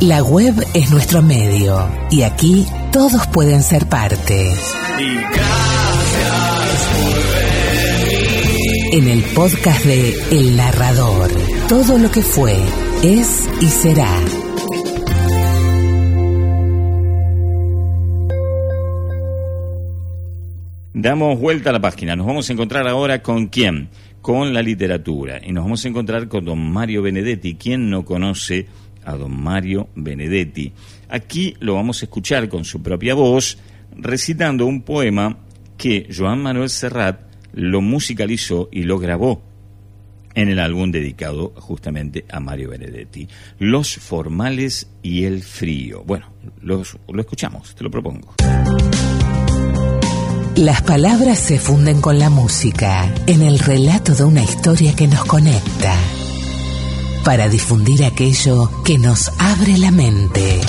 La web es nuestro medio y aquí todos pueden ser parte. En el podcast de El Narrador, todo lo que fue, es y será. Damos vuelta a la página. Nos vamos a encontrar ahora con quién? Con la literatura. Y nos vamos a encontrar con don Mario Benedetti. ¿Quién no conoce a don Mario Benedetti? Aquí lo vamos a escuchar con su propia voz, recitando un poema que Joan Manuel Serrat lo musicalizó y lo grabó en el álbum dedicado justamente a Mario Benedetti. Los formales y el frío. Bueno, los, lo escuchamos, te lo propongo. Las palabras se funden con la música en el relato de una historia que nos conecta para difundir aquello que nos abre la mente.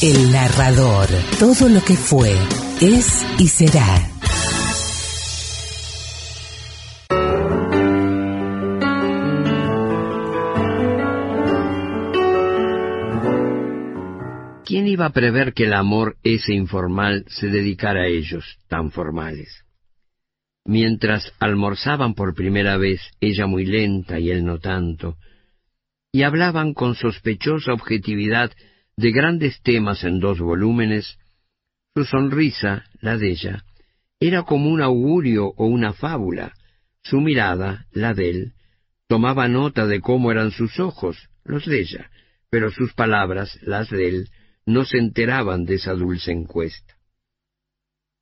El narrador, todo lo que fue, es y será. ¿Quién iba a prever que el amor ese informal se dedicara a ellos, tan formales? Mientras almorzaban por primera vez, ella muy lenta y él no tanto, y hablaban con sospechosa objetividad de grandes temas en dos volúmenes, su sonrisa, la de ella, era como un augurio o una fábula, su mirada, la de él, tomaba nota de cómo eran sus ojos, los de ella, pero sus palabras, las de él, no se enteraban de esa dulce encuesta.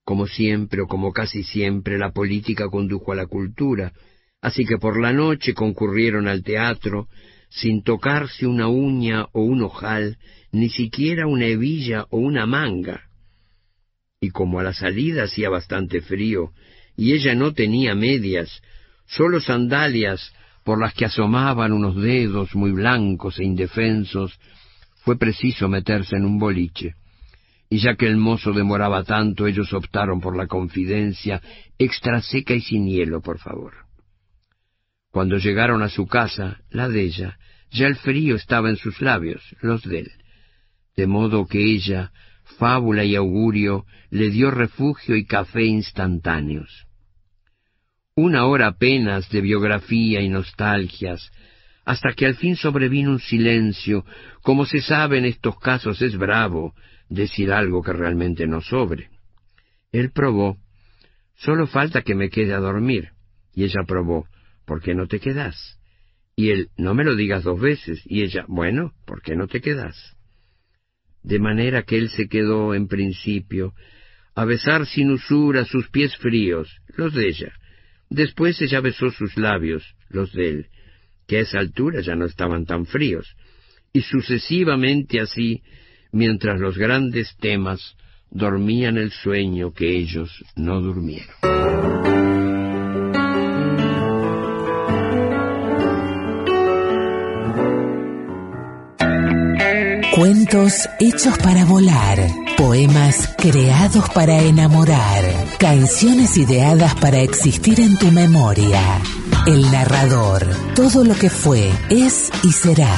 Como siempre o como casi siempre, la política condujo a la cultura, así que por la noche concurrieron al teatro, sin tocarse una uña o un ojal, ni siquiera una hebilla o una manga. Y como a la salida hacía bastante frío, y ella no tenía medias, solo sandalias por las que asomaban unos dedos muy blancos e indefensos, fue preciso meterse en un boliche. Y ya que el mozo demoraba tanto, ellos optaron por la confidencia extra seca y sin hielo, por favor. Cuando llegaron a su casa, la de ella, ya el frío estaba en sus labios, los de él, de modo que ella, fábula y augurio, le dio refugio y café instantáneos. Una hora apenas de biografía y nostalgias, hasta que al fin sobrevino un silencio. Como se sabe en estos casos es bravo decir algo que realmente no sobre. Él probó, solo falta que me quede a dormir. Y ella probó, ¿por qué no te quedas? Y él, no me lo digas dos veces. Y ella, bueno, ¿por qué no te quedas? De manera que él se quedó en principio a besar sin usura sus pies fríos, los de ella. Después ella besó sus labios, los de él, que a esa altura ya no estaban tan fríos, y sucesivamente así, mientras los grandes temas dormían el sueño que ellos no durmieron. Cuentos hechos para volar, poemas creados para enamorar, canciones ideadas para existir en tu memoria. El narrador, todo lo que fue, es y será.